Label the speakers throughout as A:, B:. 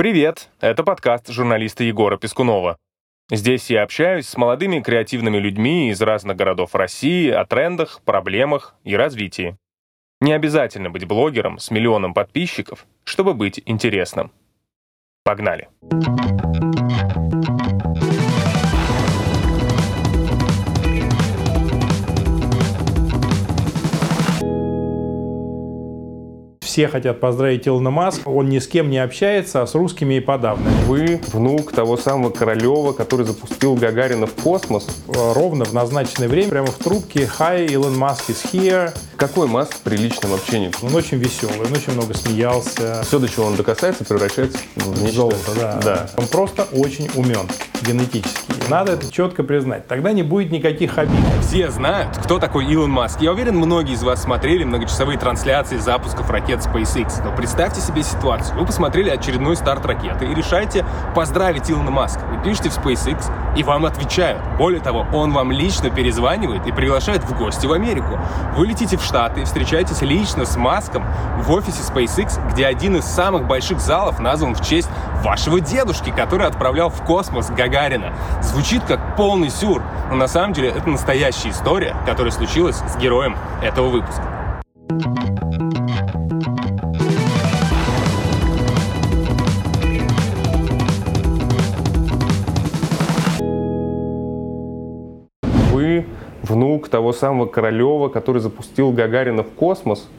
A: Привет! Это подкаст журналиста Егора Пескунова. Здесь я общаюсь с молодыми креативными людьми из разных городов России о трендах, проблемах и развитии. Не обязательно быть блогером с миллионом подписчиков, чтобы быть интересным. Погнали! Погнали!
B: Все хотят поздравить Илона Маска. Он ни с кем не общается, а с русскими и подавно.
A: Вы внук того самого Королева, который запустил Гагарина в космос.
B: Ровно в назначенное время, прямо в трубке «Hi, Илон Маск is here».
A: Какой Маск при личном общении?
B: Он очень веселый, он очень много смеялся.
A: Все, до чего он докасается, превращается в нечто.
B: Золото, да. да. Он просто очень умен генетически. Надо это четко признать. Тогда не будет никаких обид.
A: Все знают, кто такой Илон Маск. Я уверен, многие из вас смотрели многочасовые трансляции запусков ракет SpaceX. Но представьте себе ситуацию. Вы посмотрели очередной старт ракеты и решаете поздравить Илона Маска. Вы пишете в SpaceX, и вам отвечают. Более того, он вам лично перезванивает и приглашает в гости в Америку. Вы летите в Штаты и встречаетесь лично с Маском в офисе SpaceX, где один из самых больших залов назван в честь вашего дедушки, который отправлял в космос Гагарина. Звучит как полный сюр, но на самом деле это настоящая история, которая случилась с героем этого выпуска. Внук того самого Королева, который запустил Гагарина в космос –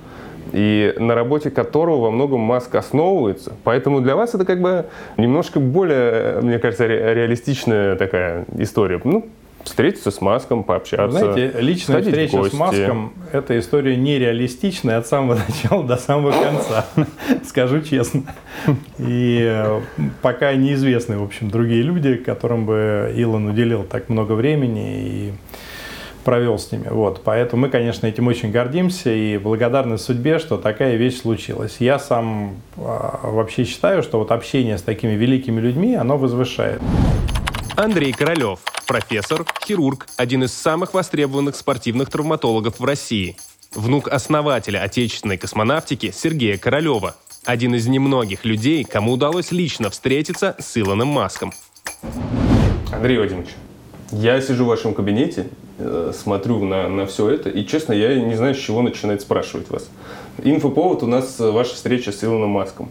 A: и на работе которого во многом Маск основывается. Поэтому для вас это как бы немножко более, мне кажется, ре- реалистичная такая история. Ну, встретиться с Маском, пообщаться.
B: Знаете, личная встреча с Маском – это история нереалистичная от самого начала до самого конца, скажу честно. И э, пока неизвестны, в общем, другие люди, которым бы Илон уделил так много времени и провел с ними. Вот. Поэтому мы, конечно, этим очень гордимся и благодарны судьбе, что такая вещь случилась. Я сам э, вообще считаю, что вот общение с такими великими людьми, оно возвышает.
A: Андрей Королев, профессор, хирург, один из самых востребованных спортивных травматологов в России. Внук основателя отечественной космонавтики Сергея Королева. Один из немногих людей, кому удалось лично встретиться с Илоном Маском. Андрей Вадимович, я сижу в вашем кабинете, э, смотрю на, на все это, и, честно, я не знаю, с чего начинать спрашивать вас. Инфоповод у нас э, ваша встреча с Илоном Маском.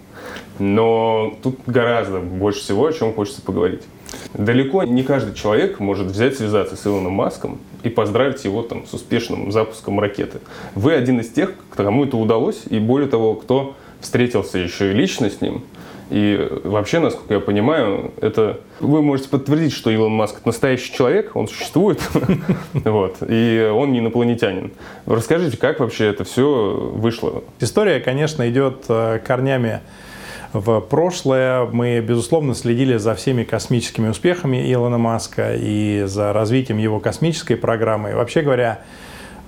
A: Но тут гораздо больше всего, о чем хочется поговорить. Далеко не каждый человек может взять, связаться с Илоном Маском и поздравить его там, с успешным запуском ракеты. Вы один из тех, кому это удалось, и более того, кто встретился еще и лично с ним – и вообще, насколько я понимаю, это вы можете подтвердить, что Илон Маск настоящий человек, он существует, вот, и он не инопланетянин. Расскажите, как вообще это все вышло?
B: История, конечно, идет э, корнями в прошлое. Мы, безусловно, следили за всеми космическими успехами Илона Маска и за развитием его космической программы. И вообще говоря,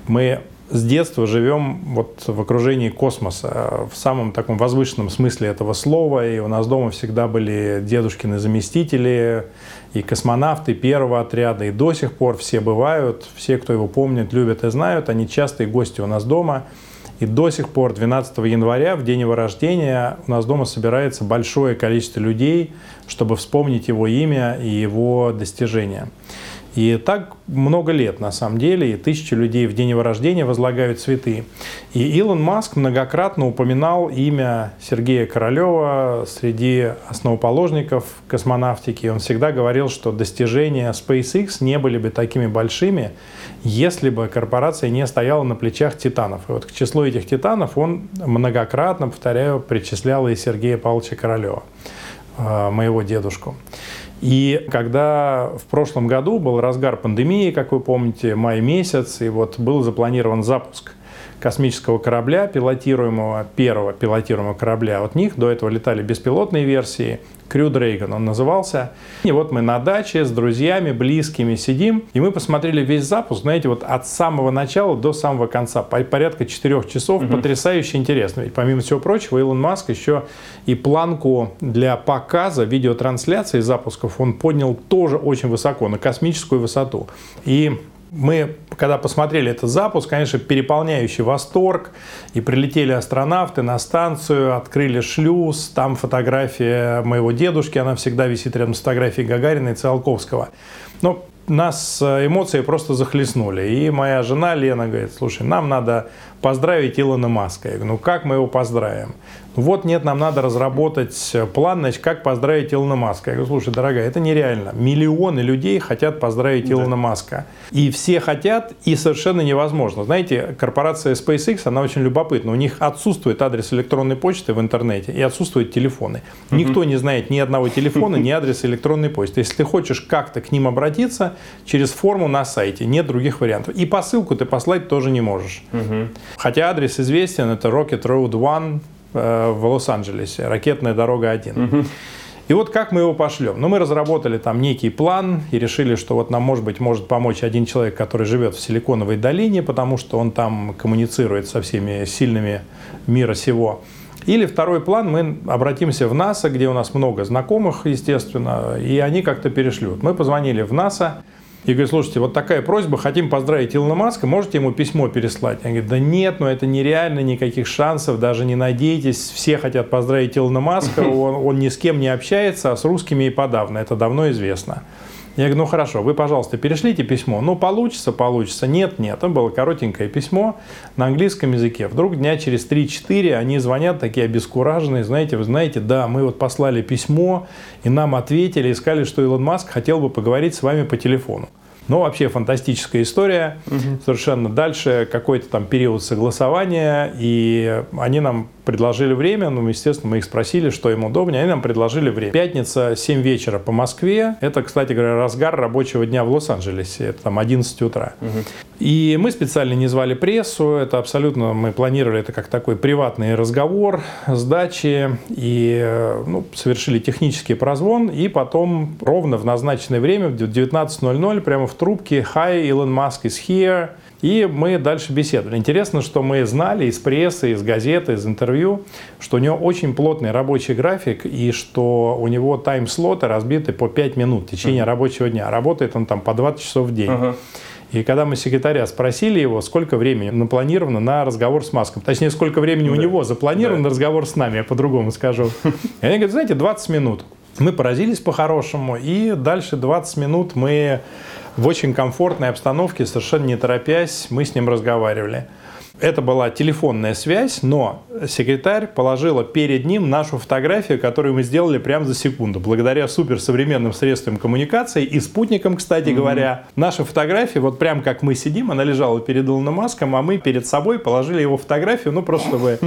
B: мы с детства живем вот в окружении космоса, в самом таком возвышенном смысле этого слова. И у нас дома всегда были дедушкины заместители и космонавты первого отряда. И до сих пор все бывают, все, кто его помнит, любят и знают. Они частые гости у нас дома. И до сих пор 12 января, в день его рождения, у нас дома собирается большое количество людей, чтобы вспомнить его имя и его достижения. И так много лет, на самом деле, и тысячи людей в день его рождения возлагают цветы. И Илон Маск многократно упоминал имя Сергея Королева среди основоположников космонавтики. Он всегда говорил, что достижения SpaceX не были бы такими большими, если бы корпорация не стояла на плечах титанов. И вот к числу этих титанов он многократно, повторяю, причислял и Сергея Павловича Королева, э, моего дедушку. И когда в прошлом году был разгар пандемии, как вы помните, май месяц, и вот был запланирован запуск космического корабля, пилотируемого, первого пилотируемого корабля от них. До этого летали беспилотные версии. Крю Дрейган он назывался. И вот мы на даче с друзьями, близкими сидим, и мы посмотрели весь запуск, знаете, вот от самого начала до самого конца, порядка четырех часов, угу. потрясающе интересно. Ведь помимо всего прочего, Илон Маск еще и планку для показа видеотрансляции запусков он поднял тоже очень высоко, на космическую высоту. И Мы, когда посмотрели этот запуск, конечно, переполняющий восторг. И прилетели астронавты на станцию, открыли шлюз. Там фотография моего дедушки, она всегда висит рядом с фотографией Гагарина и Циолковского. Но нас э, эмоции просто захлестнули. И моя жена Лена говорит, слушай, нам надо поздравить Илона Маска. Я говорю, ну как мы его поздравим? Вот нет, нам надо разработать план, значит, как поздравить Илона Маска. Я говорю, слушай, дорогая, это нереально. Миллионы людей хотят поздравить да. Илона Маска. И все хотят, и совершенно невозможно. Знаете, корпорация SpaceX, она очень любопытна. У них отсутствует адрес электронной почты в интернете и отсутствуют телефоны. Никто не знает ни одного телефона, ни адреса электронной почты. Если ты хочешь как-то к ним обратиться, через форму на сайте, нет других вариантов. И посылку ты послать тоже не можешь. Хотя адрес известен, это Rocket Road One э, в Лос-Анджелесе, ракетная дорога 1. Угу. И вот как мы его пошлем? Ну, мы разработали там некий план и решили, что вот нам, может быть, может помочь один человек, который живет в Силиконовой долине, потому что он там коммуницирует со всеми сильными мира сего. Или второй план, мы обратимся в НАСА, где у нас много знакомых, естественно, и они как-то перешлют. Мы позвонили в НАСА, и говорит, слушайте, вот такая просьба, хотим поздравить Илона Маска, можете ему письмо переслать? Они говорят, да нет, ну это нереально, никаких шансов, даже не надейтесь, все хотят поздравить Илона Маска, он, он ни с кем не общается, а с русскими и подавно, это давно известно. Я говорю, ну хорошо, вы, пожалуйста, перешлите письмо. Ну, получится, получится. Нет, нет. Это было коротенькое письмо на английском языке. Вдруг дня через 3-4 они звонят, такие обескураженные. Знаете, вы знаете, да, мы вот послали письмо, и нам ответили, и сказали, что Илон Маск хотел бы поговорить с вами по телефону. Ну, вообще фантастическая история. Угу. Совершенно дальше какой-то там период согласования, и они нам предложили время, ну, естественно, мы их спросили, что им удобнее, они нам предложили время. Пятница, 7 вечера по Москве, это, кстати говоря, разгар рабочего дня в Лос-Анджелесе, это там 11 утра. Угу. И мы специально не звали прессу, это абсолютно, мы планировали это как такой приватный разговор с дачи, и ну, совершили технический прозвон, и потом ровно в назначенное время, в 19.00, прямо в трубке «Hi, Elon Musk is here», и мы дальше беседовали. Интересно, что мы знали из прессы, из газеты, из интервью, что у него очень плотный рабочий график и что у него тайм-слоты разбиты по 5 минут в течение uh-huh. рабочего дня. Работает он там по 20 часов в день. Uh-huh. И когда мы секретаря спросили его, сколько времени напланировано на разговор с Маском, точнее, сколько времени да. у него запланировано да. на разговор с нами, я по-другому скажу. И они говорят, знаете, 20 минут. Мы поразились по-хорошему, и дальше 20 минут мы в очень комфортной обстановке, совершенно не торопясь, мы с ним разговаривали. Это была телефонная связь, но секретарь положила перед ним нашу фотографию, которую мы сделали прямо за секунду. Благодаря суперсовременным средствам коммуникации и спутникам, кстати mm-hmm. говоря. Наша фотография, вот прям как мы сидим, она лежала перед Илоном Маском, а мы перед собой положили его фотографию, ну просто чтобы,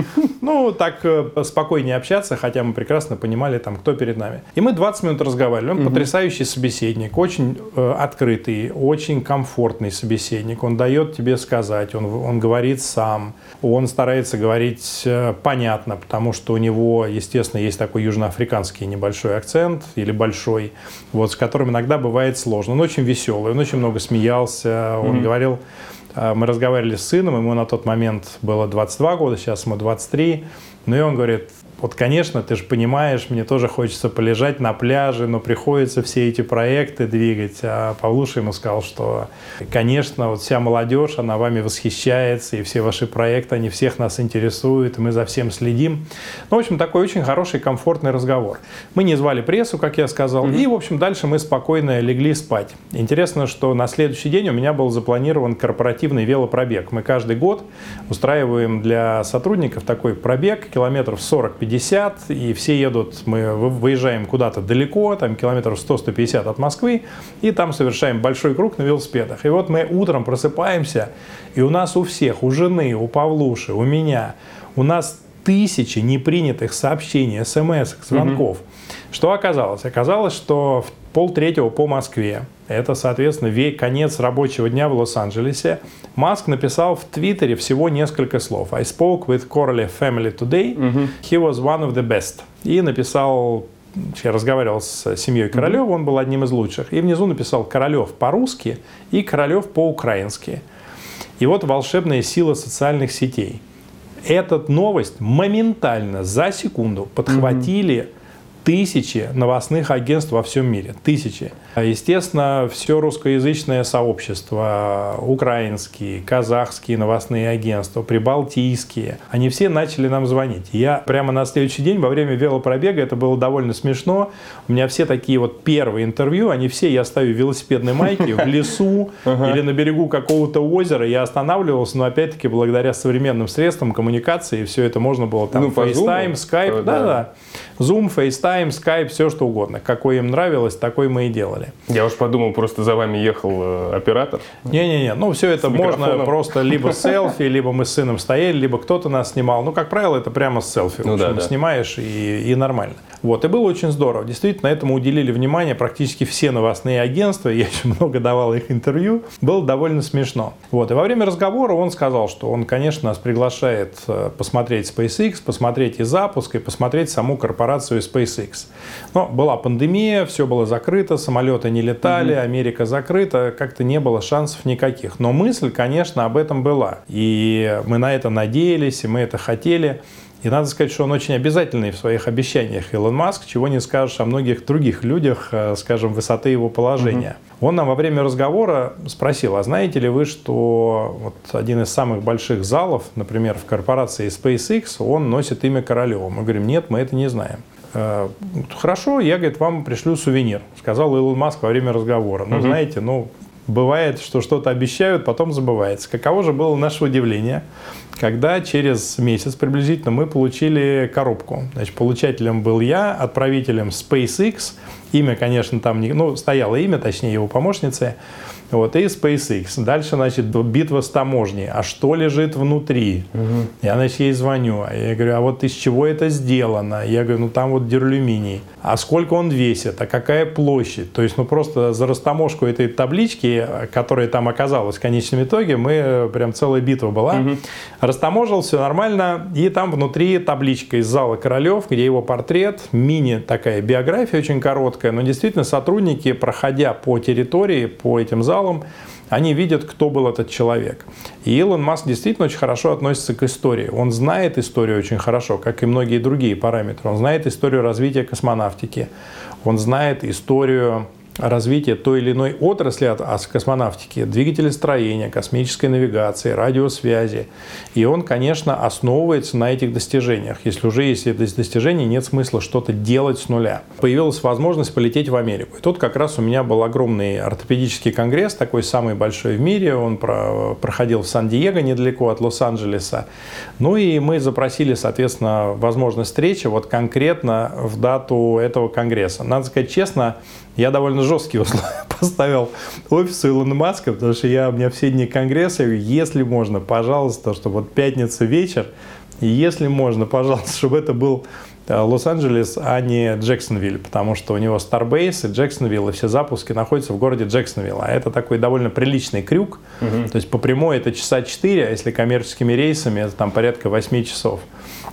B: ну так э, спокойнее общаться, хотя мы прекрасно понимали там, кто перед нами. И мы 20 минут разговаривали. Он mm-hmm. потрясающий собеседник, очень э, открытый, очень комфортный собеседник. Он дает тебе сказать, он, он говорит сам сам. Он старается говорить э, понятно, потому что у него, естественно, есть такой южноафриканский небольшой акцент или большой, вот, с которым иногда бывает сложно. Он очень веселый, он очень много смеялся, он mm-hmm. говорил э, мы разговаривали с сыном, ему на тот момент было 22 года, сейчас ему 23. Ну и он говорит, вот, конечно, ты же понимаешь, мне тоже хочется полежать на пляже, но приходится все эти проекты двигать. А Павлуша ему сказал, что, конечно, вот вся молодежь, она вами восхищается, и все ваши проекты, они всех нас интересуют, и мы за всем следим. Ну, в общем, такой очень хороший, комфортный разговор. Мы не звали прессу, как я сказал, mm-hmm. и, в общем, дальше мы спокойно легли спать. Интересно, что на следующий день у меня был запланирован корпоративный велопробег. Мы каждый год устраиваем для сотрудников такой пробег, километров 40 50, и все едут, мы выезжаем куда-то далеко, там километров 100-150 от Москвы, и там совершаем большой круг на велосипедах. И вот мы утром просыпаемся, и у нас у всех, у жены, у Павлуши, у меня, у нас тысячи непринятых сообщений, смс, звонков. Угу. Что оказалось? Оказалось, что в полтретьего по Москве, это, соответственно, весь конец рабочего дня в Лос-Анджелесе, Маск написал в Твиттере всего несколько слов. I spoke with Corley family today. Mm-hmm. He was one of the best. И написал я разговаривал с семьей Королева, он был одним из лучших. И внизу написал Королев по-русски и Королев по-украински. И вот волшебная сила социальных сетей. Эта новость моментально, за секунду подхватили mm-hmm тысячи новостных агентств во всем мире. Тысячи. Естественно, все русскоязычное сообщество, украинские, казахские новостные агентства, прибалтийские, они все начали нам звонить. Я прямо на следующий день во время велопробега, это было довольно смешно, у меня все такие вот первые интервью, они все, я стою в велосипедной майке в лесу или на берегу какого-то озера, я останавливался, но опять-таки благодаря современным средствам коммуникации все это можно было там
A: ну,
B: FaceTime, Skype, да-да, Zoom, FaceTime, Skype, все что угодно. Какой им нравилось, такой мы и делали.
A: Я уж подумал, просто за вами ехал э, оператор.
B: Не-не-не, ну все это можно просто либо селфи, либо мы с сыном стояли, либо кто-то нас снимал. Ну, как правило, это прямо с селфи. Ну, в общем, да, да. снимаешь и, и нормально. Вот, и было очень здорово. Действительно, этому уделили внимание практически все новостные агентства. Я еще много давал их интервью. Было довольно смешно. Вот, и во время разговора он сказал, что он, конечно, нас приглашает э, посмотреть SpaceX, посмотреть и запуск, и посмотреть саму корпорацию SpaceX. Но была пандемия, все было закрыто, самолеты не летали, угу. Америка закрыта, как-то не было шансов никаких. Но мысль, конечно, об этом была. И мы на это надеялись, и мы это хотели. И надо сказать, что он очень обязательный в своих обещаниях. Илон Маск, чего не скажешь о многих других людях, э, скажем, высоты его положения. Угу. Он нам во время разговора спросил, а знаете ли вы, что вот один из самых больших залов, например, в корпорации SpaceX, он носит имя Королева? Мы говорим, нет, мы это не знаем. «Э, Хорошо, я, говорит, вам пришлю сувенир, сказал Илон Маск во время разговора. Ну, угу. знаете, ну, бывает, что что-то обещают, потом забывается. Каково же было наше удивление, когда через месяц приблизительно мы получили коробку. Значит, получателем был я, отправителем SpaceX. Имя, конечно, там не... Ну, стояло имя, точнее, его помощницы. Вот, и SpaceX. Дальше, значит, битва с таможней. А что лежит внутри? Угу. Я, значит, ей звоню. Я говорю, а вот из чего это сделано? Я говорю, ну там вот дюралюминий. А сколько он весит? А какая площадь? То есть, ну просто за растаможку этой таблички, которая там оказалась в конечном итоге, мы прям целая битва была. Угу. Растаможил, все нормально. И там внутри табличка из зала Королев, где его портрет, мини такая биография очень короткая. Но действительно сотрудники, проходя по территории, по этим залам, залом, они видят, кто был этот человек. И Илон Маск действительно очень хорошо относится к истории. Он знает историю очень хорошо, как и многие другие параметры. Он знает историю развития космонавтики. Он знает историю развития той или иной отрасли от космонавтики, двигателестроения, космической навигации, радиосвязи. И он, конечно, основывается на этих достижениях. Если уже есть эти достижения, нет смысла что-то делать с нуля. Появилась возможность полететь в Америку. И тут как раз у меня был огромный ортопедический конгресс, такой самый большой в мире. Он проходил в Сан-Диего, недалеко от Лос-Анджелеса. Ну и мы запросили, соответственно, возможность встречи вот конкретно в дату этого конгресса. Надо сказать честно, я довольно жесткие условия поставил офису Илона Маска, потому что я, у меня все дни конгресса, если можно, пожалуйста, чтобы вот пятница вечер, если можно, пожалуйста, чтобы это был Лос-Анджелес, а не Джексонвилл, потому что у него Starbase и Джексонвилл, и все запуски находятся в городе Джексонвилл. А это такой довольно приличный крюк. Угу. То есть по прямой это часа 4, а если коммерческими рейсами, это там порядка 8 часов.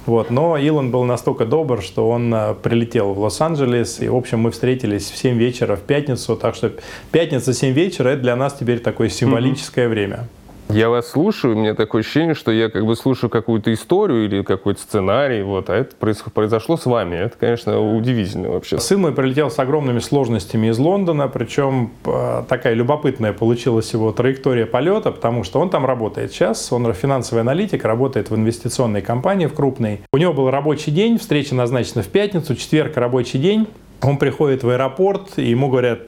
B: Вот. Но Илон был настолько добр, что он э, прилетел в Лос-Анджелес, и, в общем, мы встретились в 7 вечера в пятницу, так что пятница 7 вечера – это для нас теперь такое символическое mm-hmm. время.
A: Я вас слушаю, у меня такое ощущение, что я как бы слушаю какую-то историю или какой-то сценарий, вот, а это произошло с вами. Это, конечно, удивительно вообще.
B: Сын мой прилетел с огромными сложностями из Лондона, причем э, такая любопытная получилась его траектория полета, потому что он там работает сейчас, он финансовый аналитик, работает в инвестиционной компании в крупной. У него был рабочий день, встреча назначена в пятницу, четверг рабочий день. Он приходит в аэропорт, и ему говорят,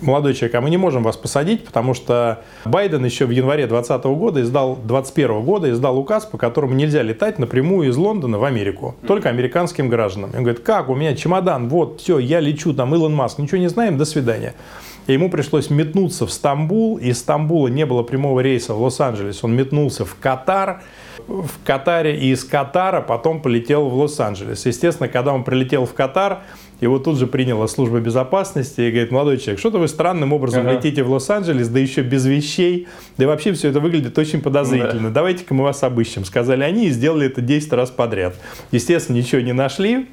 B: молодой человек, а мы не можем вас посадить, потому что Байден еще в январе 2020 года издал, 2021 года издал указ, по которому нельзя летать напрямую из Лондона в Америку, только американским гражданам. Он говорит, как, у меня чемодан, вот, все, я лечу, там, Илон Маск, ничего не знаем, до свидания. И ему пришлось метнуться в Стамбул, из Стамбула не было прямого рейса в Лос-Анджелес, он метнулся в Катар, в Катаре и из Катара потом полетел в Лос-Анджелес. Естественно, когда он прилетел в Катар, его тут же приняла служба безопасности и говорит, молодой человек, что-то вы странным образом ага. летите в Лос-Анджелес, да еще без вещей, да и вообще все это выглядит очень подозрительно. Да. Давайте-ка мы вас обыщем. Сказали они и сделали это 10 раз подряд. Естественно, ничего не нашли.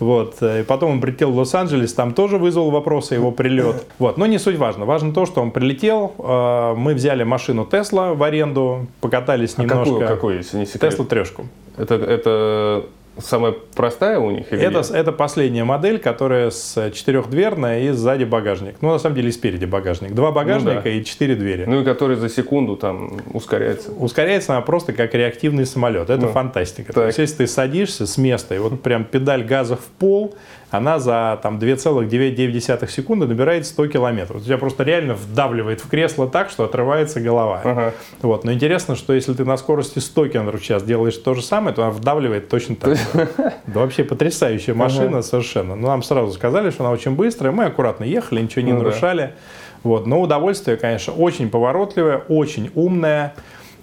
B: Вот. И потом он прилетел в Лос-Анджелес, там тоже вызвал вопросы его прилет. Вот. Но не суть важно. Важно то, что он прилетел. Э, мы взяли машину Тесла в аренду, покатались а немножко.
A: Какую, какую если не секрет?
B: Тесла трешку.
A: Это, это самая простая у них?
B: Это,
A: нет?
B: это последняя модель, которая с четырехдверная и сзади багажник. Ну, на самом деле, и спереди багажник. Два багажника
A: да.
B: и четыре двери.
A: Ну и который за секунду там ускоряется.
B: Ускоряется она просто как реактивный самолет. Это
A: Ну,
B: фантастика.
A: так.
B: То есть, если ты садишься с места, и вот прям педаль газа в пол, она за там 2,9 секунды набирает 100 километров. У тебя просто реально вдавливает в кресло так, что отрывается голова.
A: Ага.
B: Вот. Но интересно, что если ты на скорости 100 км в час делаешь то же самое, то она вдавливает точно так же. Да вообще потрясающая машина совершенно. Ну, нам сразу сказали, что она очень быстрая. Мы аккуратно ехали, ничего не
A: Ну
B: нарушали. Вот. Но удовольствие, конечно, очень поворотливое, очень умное.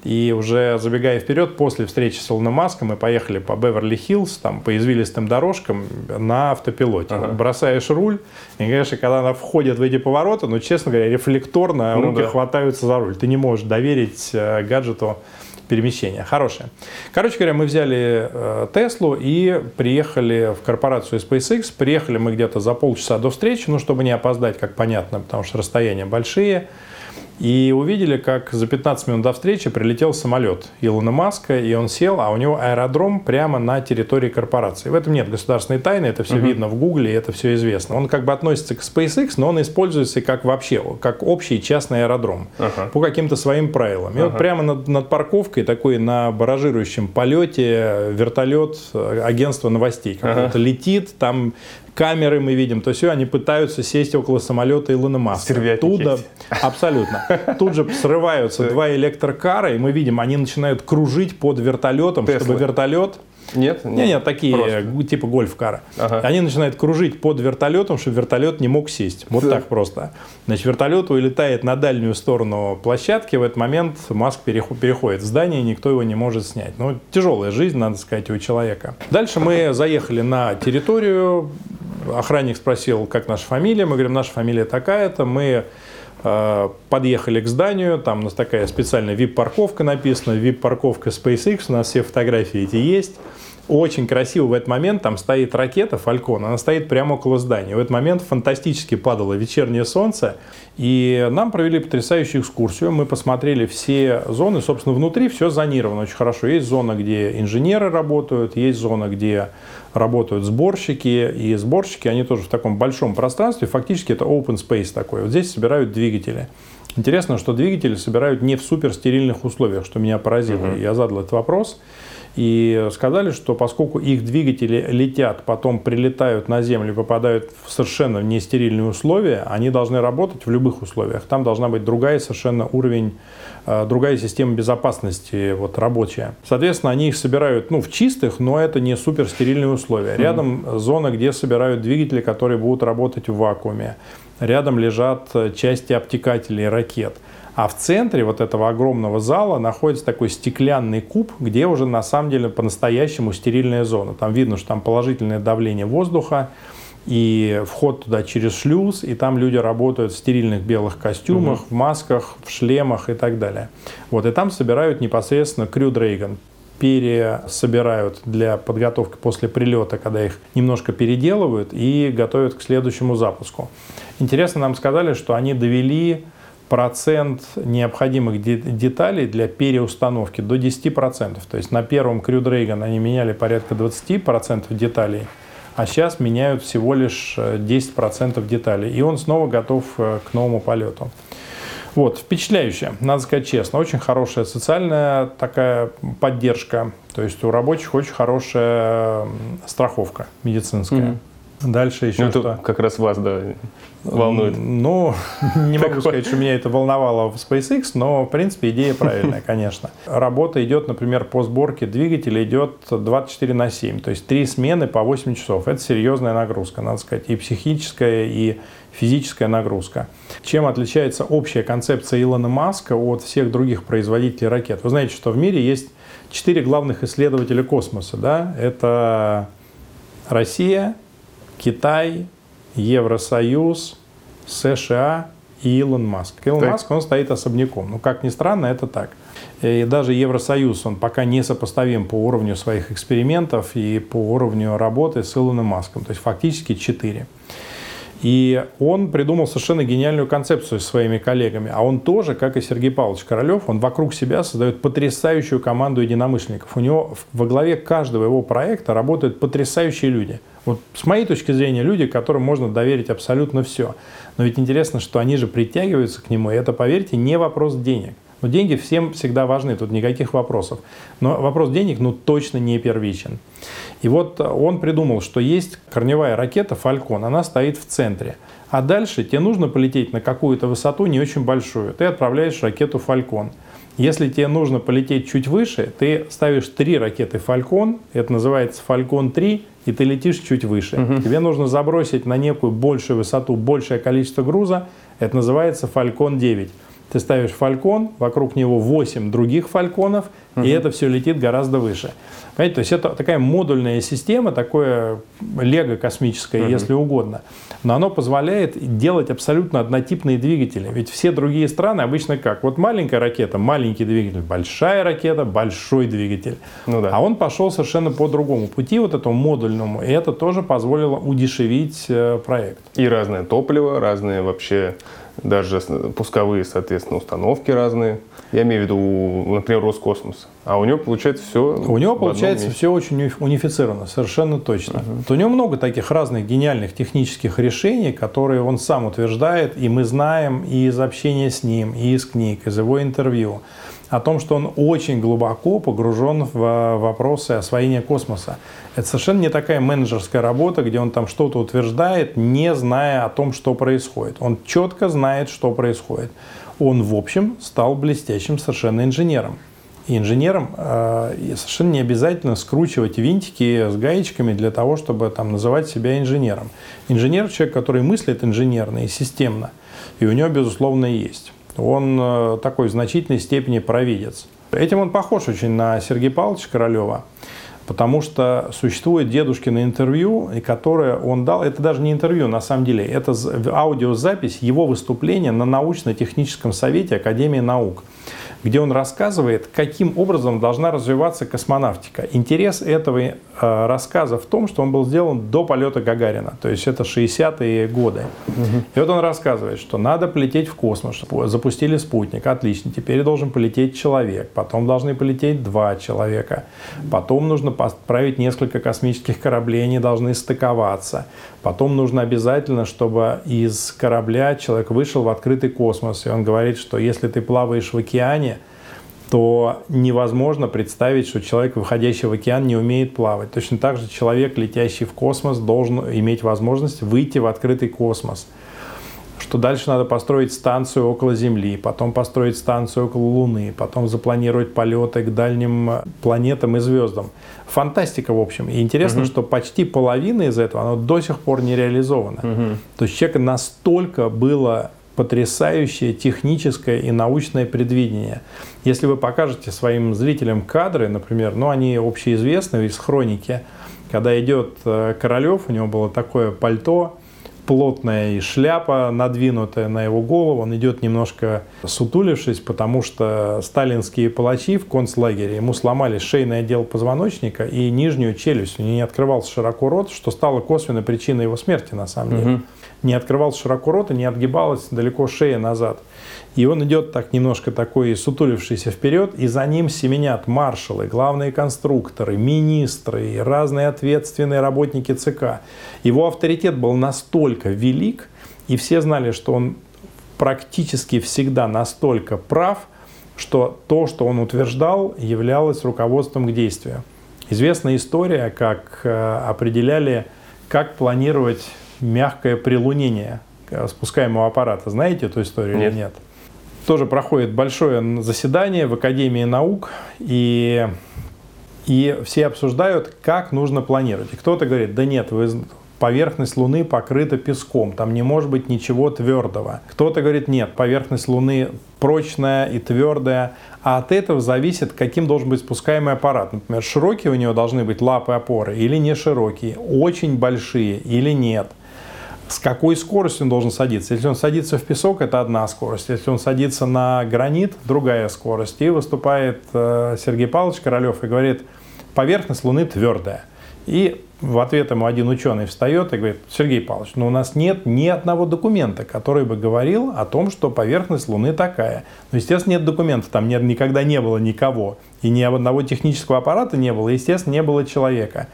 B: И уже забегая вперед, после встречи с Илоном Маском мы поехали по Беверли-Хиллз, там, по извилистым дорожкам на автопилоте.
A: Ага.
B: Бросаешь руль, и, конечно, когда она входит в эти повороты, ну, честно говоря, рефлекторно
A: Ну
B: руки
A: да.
B: хватаются за руль. Ты не можешь доверить э, гаджету перемещения. Хорошее. Короче говоря, мы взяли э, Теслу и приехали в корпорацию SpaceX. Приехали мы где-то за полчаса до встречи, ну, чтобы не опоздать, как понятно, потому что расстояния большие. И увидели, как за 15 минут до встречи прилетел самолет Илона Маска, и он сел, а у него аэродром прямо на территории корпорации. В этом нет государственной тайны, это все видно в Гугле, это все известно. Он как бы относится к SpaceX, но он используется как вообще, как общий частный аэродром
A: Ага.
B: по каким-то своим правилам. И вот прямо над, над парковкой, такой на баражирующем полете, вертолет э, агентства новостей какое-то летит, там камеры мы видим, то все, они пытаются сесть около самолета Илона Маска.
A: Стервятники
B: Оттуда, абсолютно. Тут же срываются два электрокара, и мы видим, они начинают кружить под вертолетом, чтобы
A: Теслы.
B: вертолет
A: Нет?
B: не, не, такие,
A: Просто.
B: типа гольф-кара.
A: Ага.
B: Они начинают кружить под вертолетом, чтобы вертолет не мог сесть. Вот
A: Да.
B: так просто. Значит, вертолет улетает на дальнюю сторону площадки. В этот момент Маск перехо- переходит в здание, и никто его не может снять. Ну, тяжелая жизнь, надо сказать, у человека. Дальше мы заехали на территорию. Охранник спросил, как наша фамилия. Мы говорим, наша фамилия такая-то. Мы э, подъехали к зданию, там у нас такая специальная VIP-парковка написана, VIP-парковка SpaceX, у нас все фотографии эти есть. Очень красиво в этот момент там стоит ракета Falcon, она стоит прямо около здания. В этот момент фантастически падало вечернее солнце, и нам провели потрясающую экскурсию. Мы посмотрели все зоны, собственно, внутри все зонировано очень хорошо. Есть зона, где инженеры работают, есть зона, где работают сборщики, и сборщики, они тоже в таком большом пространстве, фактически это open space такой. Вот здесь собирают двигатели. Интересно, что двигатели собирают не в суперстерильных условиях, что меня поразило. Я задал этот вопрос. И сказали, что поскольку их двигатели летят, потом прилетают на Землю, попадают в совершенно нестерильные условия, они должны работать в любых условиях. Там должна быть другая совершенно уровень, э, другая система безопасности вот, рабочая. Соответственно, они их собирают ну, в чистых, но это не суперстерильные условия. Рядом зона, где собирают двигатели, которые будут работать в вакууме. Рядом лежат э, части обтекателей ракет. А в центре вот этого огромного зала находится такой стеклянный куб, где уже на самом деле по-настоящему стерильная зона. Там видно, что там положительное давление воздуха, и вход туда через шлюз, и там люди работают в стерильных белых костюмах, в масках, в шлемах и так далее. Вот, и там собирают непосредственно Crew Dragon пересобирают для подготовки после прилета, когда их немножко переделывают и готовят к следующему запуску. Интересно, нам сказали, что они довели процент необходимых де- деталей для переустановки до 10%. То есть на первом Crew Dragon они меняли порядка 20% деталей, а сейчас меняют всего лишь э, 10% деталей. И он снова готов э, к новому полету. Вот, впечатляюще, надо сказать честно. Очень хорошая социальная такая поддержка. То есть у рабочих очень хорошая страховка медицинская. Дальше еще
A: Ну,
B: что?
A: это как раз вас, да, волнует.
B: Ну, не могу сказать, что меня это волновало в SpaceX, но, в принципе, идея правильная, конечно. Работа идет, например, по сборке двигателя идет 24 на 7, то есть три смены по 8 часов. Это серьезная нагрузка, надо сказать, и психическая, и физическая нагрузка. Чем отличается общая концепция Илона Маска от всех других производителей ракет? Вы знаете, что в мире есть четыре главных исследователя космоса. Да? Это Россия, Китай, Евросоюз, США и Илон Маск. Илон
A: Так.
B: Маск, он стоит особняком. Ну, как ни странно, это так. И даже Евросоюз, он пока не сопоставим по уровню своих экспериментов и по уровню работы с Илоном Маском. То есть фактически четыре. И он придумал совершенно гениальную концепцию со своими коллегами. А он тоже, как и Сергей Павлович Королев, он вокруг себя создает потрясающую команду единомышленников. У него во главе каждого его проекта работают потрясающие люди. Вот с моей точки зрения, люди, которым можно доверить абсолютно все. Но ведь интересно, что они же притягиваются к нему, и это, поверьте, не вопрос денег. Но деньги всем всегда важны, тут никаких вопросов. Но вопрос денег, ну, точно не первичен. И вот он придумал, что есть корневая ракета «Фалькон», она стоит в центре. А дальше тебе нужно полететь на какую-то высоту не очень большую. Ты отправляешь ракету «Фалькон». Если тебе нужно полететь чуть выше, ты ставишь три ракеты «Фалькон», это называется «Фалькон-3», и ты летишь чуть выше. Угу. Тебе нужно забросить на некую большую высоту большее количество груза, это называется «Фалькон-9». Ты ставишь фалькон, вокруг него 8 других фальконов, угу. и это все летит гораздо выше. Понимаете, то есть это такая модульная система, такое лего космическое, угу. если угодно. Но оно позволяет делать абсолютно однотипные двигатели. Ведь все другие страны обычно как? Вот маленькая ракета, маленький двигатель, большая ракета, большой двигатель. Ну, да. А он пошел совершенно по другому пути, вот этому модульному, и это тоже позволило удешевить э, проект.
A: И разное топливо, разные вообще даже пусковые, соответственно, установки разные. Я имею в виду, например, Роскосмос. А у него получается все.
B: У него получается все очень унифицировано, совершенно точно. Uh-huh. То у него много таких разных гениальных технических решений, которые он сам утверждает, и мы знаем и из общения с ним, и из книг, из его интервью о том, что он очень глубоко погружен в вопросы освоения космоса. Это совершенно не такая менеджерская работа, где он там что-то утверждает, не зная о том, что происходит. Он четко знает, что происходит. Он, в общем, стал блестящим совершенно инженером. И инженерам э, совершенно не обязательно скручивать винтики с гаечками для того, чтобы там, называть себя инженером. Инженер – человек, который мыслит инженерно и системно. И у него, безусловно, есть он э, такой в значительной степени провидец. Этим он похож очень на Сергея Павловича Королева, потому что существует дедушкино интервью, которое он дал, это даже не интервью на самом деле, это аудиозапись его выступления на научно-техническом совете Академии наук где он рассказывает, каким образом должна развиваться космонавтика. Интерес этого э, рассказа в том, что он был сделан до полета Гагарина, то есть это 60-е годы. Угу. И вот он рассказывает, что надо полететь в космос. Запустили спутник, отлично, теперь должен полететь человек, потом должны полететь два человека, потом нужно отправить несколько космических кораблей, они должны стыковаться. Потом нужно обязательно, чтобы из корабля человек вышел в открытый космос. И он говорит, что если ты плаваешь в океане, то невозможно представить, что человек, выходящий в океан, не умеет плавать. Точно так же человек, летящий в космос, должен иметь возможность выйти в открытый космос что дальше надо построить станцию около Земли, потом построить станцию около Луны, потом запланировать полеты к дальним планетам и звездам. Фантастика, в общем. И интересно, угу. что почти половина из этого, оно до сих пор не реализовано. Угу. То есть человека настолько было потрясающее техническое и научное предвидение. Если вы покажете своим зрителям кадры, например, ну они общеизвестны из хроники, когда идет э, Королев, у него было такое пальто, плотная и шляпа надвинутая на его голову. Он идет немножко сутулившись, потому что сталинские палачи в концлагере ему сломали шейный отдел позвоночника и нижнюю челюсть. У него не открывался широко рот, что стало косвенной причиной его смерти на самом деле. Угу. Не открывался широко рот и не отгибалась далеко шея назад. И он идет так немножко такой сутулившийся вперед, и за ним семенят маршалы, главные конструкторы, министры разные ответственные работники ЦК. Его авторитет был настолько велик, и все знали, что он практически всегда настолько прав, что то, что он утверждал, являлось руководством к действию. Известна история, как э, определяли, как планировать мягкое прилунение спускаемого аппарата. Знаете эту историю нет. или нет? тоже проходит большое заседание в Академии наук, и, и все обсуждают, как нужно планировать. И кто-то говорит, да нет, вы, поверхность Луны покрыта песком, там не может быть ничего твердого. Кто-то говорит, нет, поверхность Луны прочная и твердая, а от этого зависит, каким должен быть спускаемый аппарат. Например, широкие у него должны быть лапы опоры или не широкие, очень большие или нет – с какой скоростью он должен садиться. Если он садится в песок, это одна скорость. Если он садится на гранит, другая скорость. И выступает э, Сергей Павлович Королев и говорит, поверхность Луны твердая. И в ответ ему один ученый встает и говорит, Сергей Павлович, но у нас нет ни одного документа, который бы говорил о том, что поверхность Луны такая. Ну, естественно, нет документов, там нет, никогда не было никого. И ни одного технического аппарата не было, и, естественно, не было человека.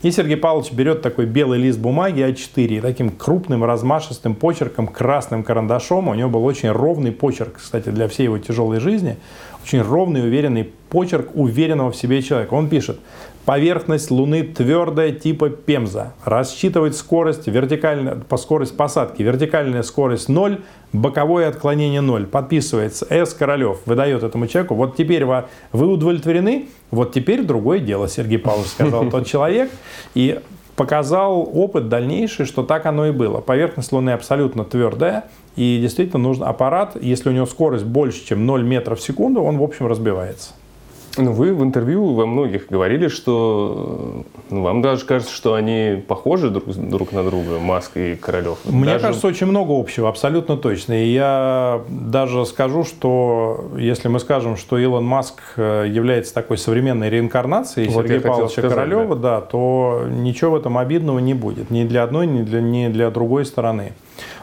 B: И Сергей Павлович берет такой белый лист бумаги А4 и таким крупным размашистым почерком, красным карандашом, у него был очень ровный почерк, кстати, для всей его тяжелой жизни, очень ровный, уверенный почерк уверенного в себе человека. Он пишет, Поверхность Луны твердая типа Пемза. Рассчитывать скорость, вертикальная, по скорость посадки. Вертикальная скорость 0, боковое отклонение 0. Подписывается С. Королев. Выдает этому человеку. Вот теперь вы, вы удовлетворены? Вот теперь другое дело, Сергей Павлович сказал тот человек. И показал опыт дальнейший, что так оно и было. Поверхность Луны абсолютно твердая, и действительно нужен аппарат, если у него скорость больше, чем 0 метров в секунду, он, в общем, разбивается.
A: Ну, вы в интервью во многих говорили, что ну, вам даже кажется, что они похожи друг, друг на друга, Маск и Королев.
B: Мне
A: даже...
B: кажется, очень много общего, абсолютно точно. И я даже скажу, что если мы скажем, что Илон Маск э, является такой современной реинкарнацией вот Сергея Павловича сказать, Королева, да. да, то ничего в этом обидного не будет. Ни для одной, ни для, ни для другой стороны.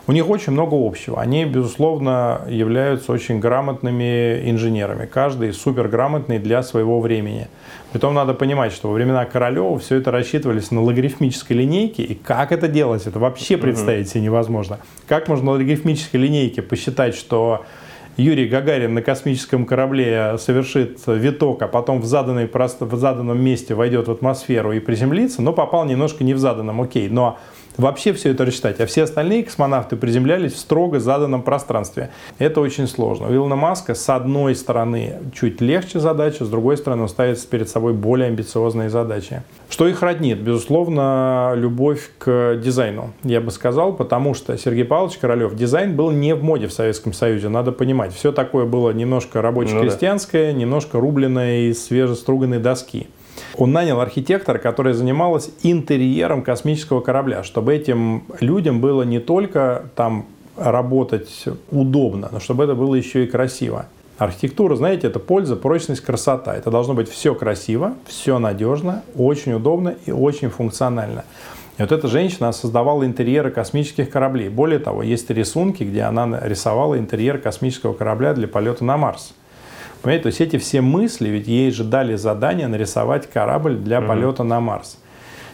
B: У них очень много общего. Они, безусловно, являются очень грамотными инженерами. Каждый суперграмотный для своего времени. Притом надо понимать, что во времена Королева все это рассчитывались на логарифмической линейке. И как это делать, это вообще представить себе невозможно. Как можно на логарифмической линейке посчитать, что Юрий Гагарин на космическом корабле совершит виток, а потом в, заданной, в заданном месте войдет в атмосферу и приземлится, но попал немножко не в заданном, окей. Но вообще все это рассчитать. А все остальные космонавты приземлялись в строго заданном пространстве. Это очень сложно. У Илона Маска с одной стороны чуть легче задача, с другой стороны он ставит перед собой более амбициозные задачи. Что их роднит? Безусловно, любовь к дизайну, я бы сказал, потому что Сергей Павлович Королев, дизайн был не в моде в Советском Союзе, надо понимать. Все такое было немножко рабоче-крестьянское, ну, да. немножко рубленное из свежеструганной доски. Он нанял архитектора, которая занималась интерьером космического корабля, чтобы этим людям было не только там работать удобно, но чтобы это было еще и красиво. Архитектура, знаете, это польза, прочность, красота. Это должно быть все красиво, все надежно, очень удобно и очень функционально. И вот эта женщина создавала интерьеры космических кораблей. Более того, есть рисунки, где она рисовала интерьер космического корабля для полета на Марс. Понимаете, то есть эти все мысли, ведь ей же дали задание нарисовать корабль для угу. полета на Марс.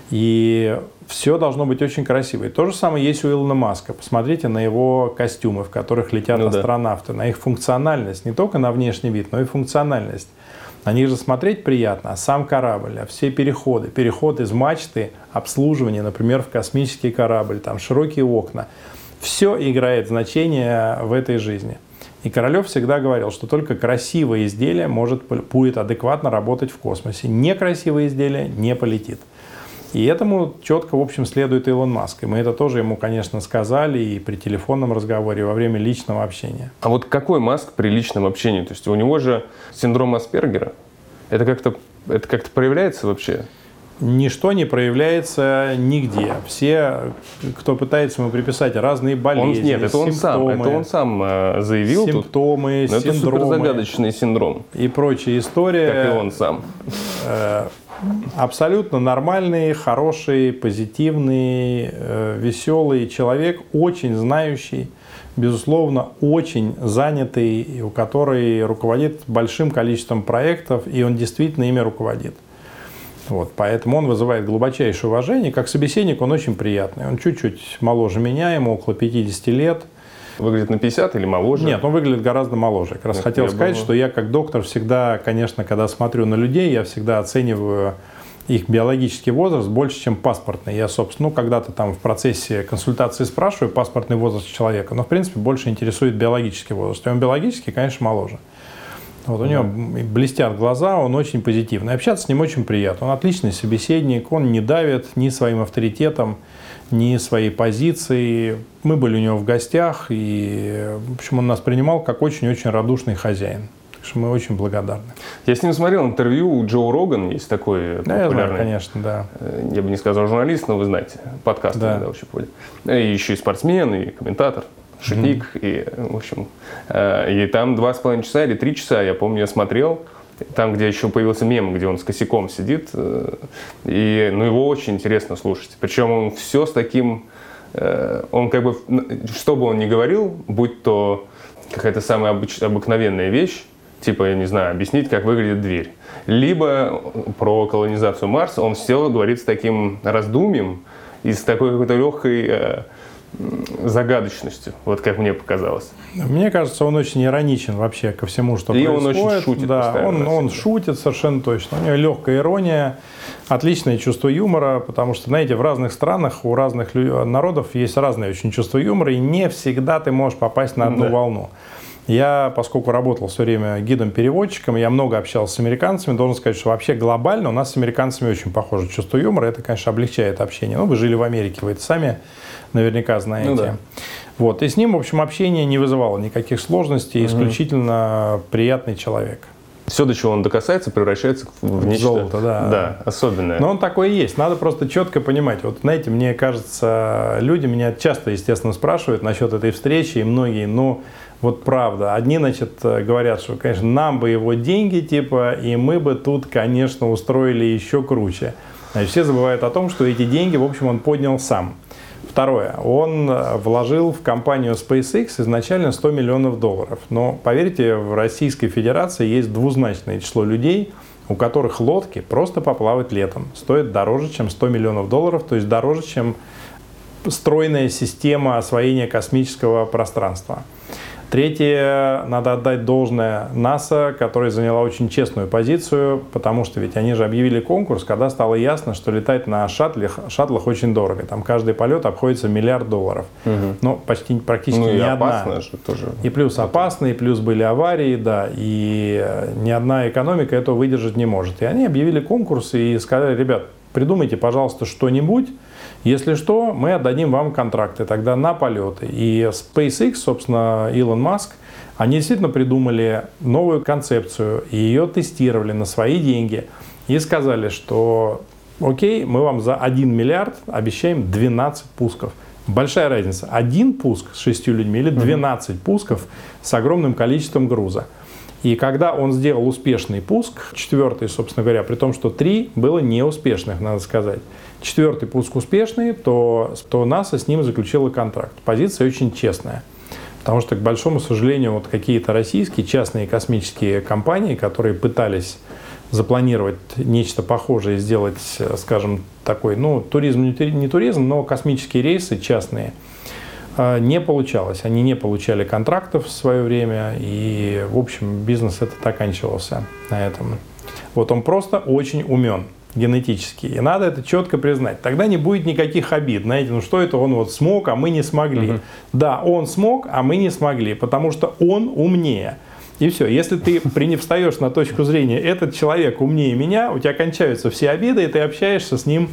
B: И все должно быть очень красиво. И то же самое есть у Илона Маска. Посмотрите на его костюмы, в которых летят ну, астронавты, да. на их функциональность, не только на внешний вид, но и функциональность. На них же смотреть приятно, а сам корабль, а все переходы, переход из мачты, обслуживание, например, в космический корабль, там широкие окна. Все играет значение в этой жизни. И Королев всегда говорил, что только красивое изделие может, будет адекватно работать в космосе. Некрасивое изделие не полетит. И этому четко, в общем, следует Илон Маск. И мы это тоже ему, конечно, сказали и при телефонном разговоре, и во время личного общения.
A: А вот какой Маск при личном общении? То есть у него же синдром Аспергера. Это как-то это как-то проявляется вообще?
B: Ничто не проявляется нигде. Все, кто пытается ему приписать разные болезни,
A: он, Нет, это он сам, это он сам э, заявил.
B: Симптомы, тут, синдромы.
A: Это суперзагадочный синдром.
B: И прочая история.
A: Как и он сам.
B: Э, абсолютно нормальный, хороший, позитивный, э, веселый человек, очень знающий, безусловно, очень занятый, у которого руководит большим количеством проектов, и он действительно ими руководит. Вот, поэтому он вызывает глубочайшее уважение. Как собеседник он очень приятный. Он чуть-чуть моложе меня, ему около 50 лет.
A: Выглядит на 50 или моложе?
B: Нет, он выглядит гораздо моложе. Как раз Нет, хотел сказать, было... что я как доктор всегда, конечно, когда смотрю на людей, я всегда оцениваю их биологический возраст больше, чем паспортный. Я, собственно, ну, когда-то там в процессе консультации спрашиваю паспортный возраст человека, но, в принципе, больше интересует биологический возраст. И он биологический, конечно, моложе. Вот у него блестят глаза, он очень позитивный. Общаться с ним очень приятно. Он отличный собеседник, он не давит ни своим авторитетом, ни своей позицией. Мы были у него в гостях, и в общем, он нас принимал как очень-очень радушный хозяин. Так что мы очень благодарны.
A: Я с ним смотрел интервью у Джо Роган, есть такой
B: да, популярный. Я знаю, конечно, да.
A: Э, я бы не сказал журналист, но вы знаете, подкаст да. иногда очень ходит. И еще и спортсмен, и комментатор шутник. И, в общем, э, и там два с половиной часа или три часа, я помню, я смотрел, там, где еще появился мем, где он с косяком сидит, э, и, ну, его очень интересно слушать. Причем он все с таким, э, он как бы, что бы он ни говорил, будь то какая-то самая обыч, обыкновенная вещь, типа, я не знаю, объяснить, как выглядит дверь. Либо про колонизацию Марса он все говорит с таким раздумием и с такой какой-то легкой загадочностью, вот как мне показалось.
B: Мне кажется, он очень ироничен вообще ко всему, что
A: и
B: происходит.
A: он очень шутит
B: Да, он, он шутит совершенно точно. У него легкая ирония, отличное чувство юмора, потому что, знаете, в разных странах у разных народов есть разное очень чувство юмора, и не всегда ты можешь попасть на одну
A: Да.
B: волну. Я, поскольку работал все время гидом-переводчиком, я много общался с американцами, должен сказать, что вообще глобально у нас с американцами очень похоже чувство юмора, это, конечно, облегчает общение. Ну, вы жили в Америке, вы это сами наверняка знаете.
A: Ну да.
B: Вот, и с ним, в общем, общение не вызывало никаких сложностей, исключительно приятный человек.
A: Все, до чего он докасается, превращается в,
B: В
A: нечто
B: золото, да.
A: Да, особенное.
B: Но он такой и есть. Надо просто четко понимать. Вот, знаете, мне кажется, люди меня часто, естественно, спрашивают насчет этой встречи, и многие, ну, вот правда. Одни, значит, говорят, что, конечно, нам бы его деньги, типа, и мы бы тут, конечно, устроили еще круче. Значит, все забывают о том, что эти деньги, в общем, он поднял сам. Второе. Он э, вложил в компанию SpaceX изначально 100 миллионов долларов. Но, поверьте, в Российской Федерации есть двузначное число людей, у которых лодки просто поплавать летом стоят дороже, чем 100 миллионов долларов, то есть дороже, чем стройная система освоения космического пространства. Третье, надо отдать должное НАСА, которая заняла очень честную позицию, потому что ведь они же объявили конкурс, когда стало ясно, что летать на шаттлах, шаттлах очень дорого. Там каждый полет обходится миллиард долларов. Ну, почти практически
A: ну и
B: одна.
A: опасно же тоже.
B: И плюс опасно, и плюс были аварии, да, и э, ни одна экономика этого выдержать не может. И они объявили конкурс и сказали, ребят, придумайте, пожалуйста, что-нибудь, если что, мы отдадим вам контракты тогда на полеты. И SpaceX, собственно, Илон Маск, они действительно придумали новую концепцию, и ее тестировали на свои деньги, и сказали, что окей, мы вам за 1 миллиард обещаем 12 пусков. Большая разница. Один пуск с шестью людьми или 12 пусков с огромным количеством груза. И когда он сделал успешный пуск, четвертый, собственно говоря, при том, что три было неуспешных, надо сказать, четвертый пуск успешный, то, то НАСА с ним заключила контракт. Позиция очень честная. Потому что, к большому сожалению, вот какие-то российские частные космические компании, которые пытались запланировать нечто похожее, сделать, скажем, такой, ну, туризм, не тури- не туризм, но космические рейсы частные, э, не получалось. Они не получали контрактов в свое время, и, в общем, бизнес этот оканчивался на этом. Вот он просто очень умен генетически. И надо это четко признать. Тогда не будет никаких обид. Знаете, ну что это он вот смог, а мы не смогли. Да, он смог, а мы не смогли, потому что он умнее. И все. Если ты встаешь на точку зрения, этот человек умнее меня, у тебя кончаются все обиды, и ты общаешься с ним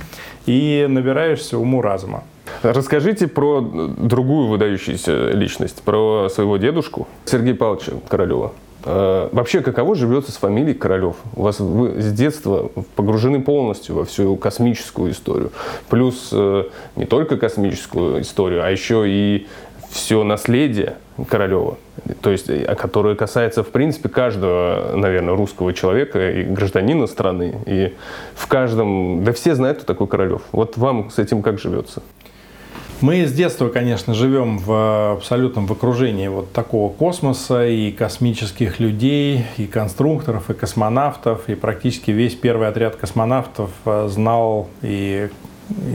B: и набираешься уму разума.
A: Расскажите про другую выдающуюся личность, про своего дедушку Сергея Павловича Королева. Э, Вообще, каково живется с фамилией Королев? У вас вы с детства погружены полностью во всю космическую историю. Плюс э, не только космическую историю, а еще и все наследие Королева. То есть, э, которое касается, в принципе, каждого, наверное, русского человека и гражданина страны. И в каждом... Да все знают, кто такой Королев. Вот вам с этим как живется?
B: Мы с детства, конечно, живем в абсолютном в окружении вот такого космоса и космических людей, и конструкторов, и космонавтов, и практически весь первый отряд космонавтов э, знал и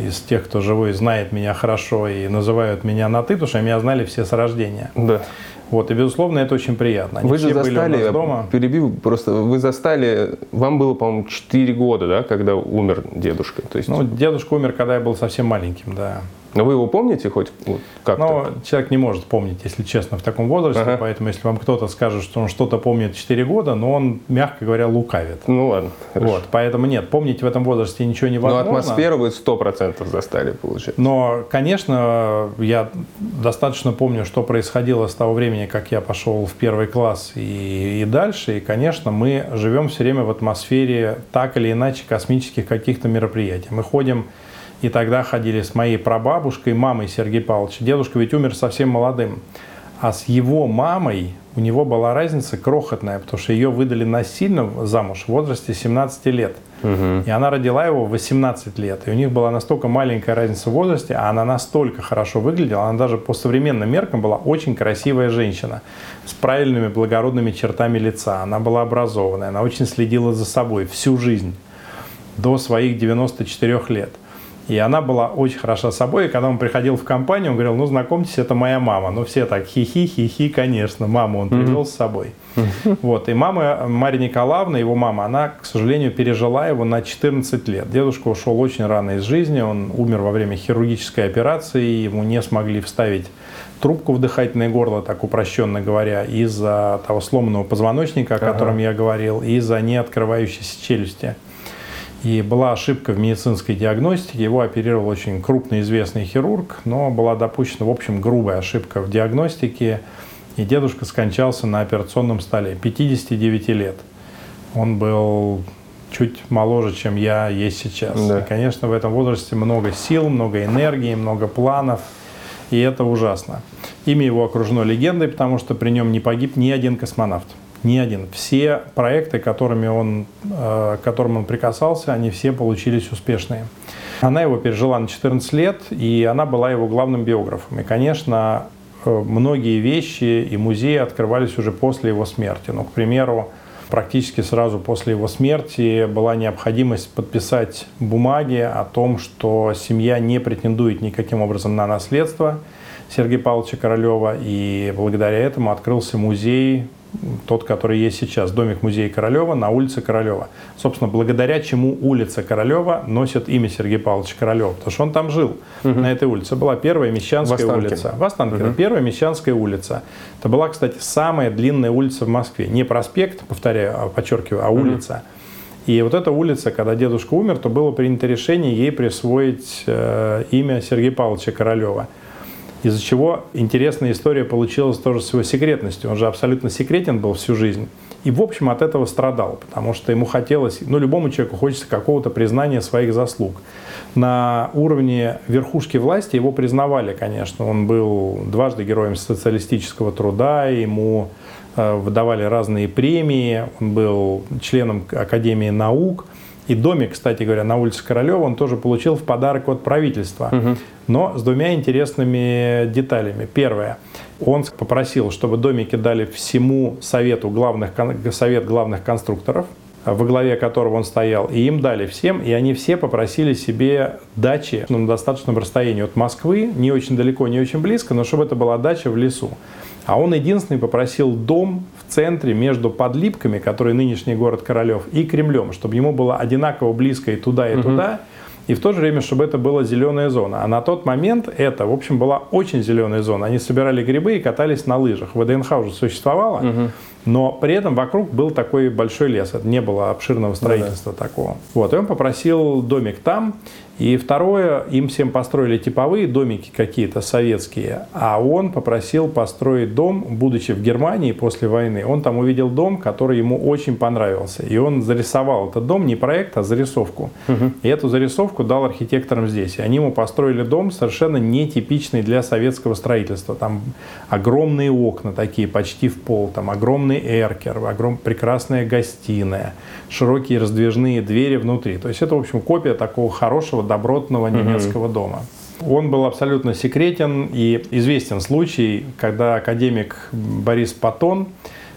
B: из тех, кто живой, знает меня хорошо и называют меня на ты, потому что меня знали все с рождения.
A: Да.
B: Вот, и, безусловно, это очень приятно. Они
A: Вы же застали,
B: дома.
A: перебил, просто вы застали, вам было, по-моему, 4 года, да, когда умер дедушка. То есть,
B: Ну, дедушка умер, когда я был совсем маленьким, да.
A: Но вы его помните хоть вот, как-то?
B: Но человек не может помнить, если честно, в таком возрасте.
A: Ага.
B: Поэтому, если вам кто-то скажет, что он что-то помнит 4 года, но он, мягко говоря, лукавит.
A: Ну ладно, хорошо.
B: Вот, поэтому нет, помнить в этом возрасте ничего
A: Но
B: невозможно.
A: атмосферу вы 100% застали, получается.
B: Но, конечно, я достаточно помню, что происходило с того времени, как я пошел в первый класс и, и дальше. И, конечно, мы живем все время в атмосфере так или иначе космических каких-то мероприятий. Мы ходим, и тогда ходили с моей прабабушкой, мамой Сергея Павловича. Дедушка ведь умер совсем молодым. А с его мамой у него была разница крохотная, потому что ее выдали насильно замуж в возрасте 17 лет. Угу. И она родила его в 18 лет. И у них была настолько маленькая разница в возрасте, а она настолько хорошо выглядела, она даже по современным меркам была очень красивая женщина с правильными благородными чертами лица. Она была образованная, она очень следила за собой всю жизнь до своих 94 лет. И она была очень хороша собой. И когда он приходил в компанию, он говорил, ну, знакомьтесь, это моя мама. Ну, все так, хихи, хихи, конечно. Маму он привел mm-hmm. с собой. Mm-hmm. Вот. И мама, Мария Николаевна, его мама, она, к сожалению, пережила его на 14 лет. Дедушка ушел очень рано из жизни. Он умер во время хирургической операции. Ему не смогли вставить трубку в дыхательное горло, так упрощенно говоря, из-за того сломанного позвоночника, о котором ага. я говорил, и из-за неоткрывающейся челюсти. И была ошибка в медицинской диагностике. Его оперировал очень крупный известный хирург, но была допущена, в общем, грубая ошибка в диагностике. И дедушка скончался на операционном столе, 59 лет. Он был чуть моложе, чем я есть сейчас. Да. И, конечно, в этом возрасте много сил, много энергии, много планов. И это ужасно. Имя его окружено легендой, потому что при нем не погиб ни один космонавт ни один. Все проекты, которыми он, э, к которым он прикасался, они все получились успешные. Она его пережила на 14 лет, и она была его главным биографом. И, конечно, э, многие вещи и музеи открывались уже после его смерти. Ну, к примеру, практически сразу после его смерти была необходимость подписать бумаги о том, что семья не претендует никаким образом на наследство Сергея Павловича Королева, и благодаря этому открылся музей тот, который есть сейчас, домик музея Королева на улице Королева. Собственно, благодаря чему улица Королева носит имя Сергея Павловича Королева, потому что он там жил, угу. на этой улице. Была первая Мещанская Востанкин. улица. Востанкина, угу. первая Мещанская улица. Это была, кстати, самая длинная улица в Москве. Не проспект, повторяю, а, подчеркиваю, а угу. улица. И вот эта улица, когда дедушка умер, то было принято решение ей присвоить э, имя Сергея Павловича Королева из-за чего интересная история получилась тоже с его секретностью. Он же абсолютно секретен был всю жизнь. И, в общем, от этого страдал, потому что ему хотелось, ну, любому человеку хочется какого-то признания своих заслуг. На уровне верхушки власти его признавали, конечно. Он был дважды героем социалистического труда, ему э, выдавали разные премии, он был членом Академии наук – и домик, кстати говоря, на улице Королева он тоже получил в подарок от правительства. Угу. Но с двумя интересными деталями. Первое. Он попросил, чтобы домики дали всему совету главных, совет главных конструкторов, во главе которого он стоял, и им дали всем, и они все попросили себе дачи на достаточном расстоянии от Москвы, не очень далеко, не очень близко, но чтобы это была дача в лесу. А он единственный попросил дом в центре между Подлипками, который нынешний город Королев, и Кремлем, чтобы ему было одинаково близко и туда, и угу. туда, и в то же время, чтобы это была зеленая зона. А на тот момент это, в общем, была очень зеленая зона. Они собирали грибы и катались на лыжах. ВДНХ уже существовало, угу. но при этом вокруг был такой большой лес. Это не было обширного строительства ну, да. такого. Вот, и он попросил домик там, и второе, им всем построили типовые домики какие-то советские, а он попросил построить дом, будучи в Германии после войны, он там увидел дом, который ему очень понравился. И он зарисовал этот дом, не проект, а зарисовку. Угу. И эту зарисовку дал архитекторам здесь. И они ему построили дом совершенно нетипичный для советского строительства. Там огромные окна такие, почти в пол, там огромный эркер, огром... прекрасная гостиная, широкие раздвижные двери внутри. То есть это, в общем, копия такого хорошего добротного немецкого угу. дома. Он был абсолютно секретен и известен случай, когда академик Борис Патон,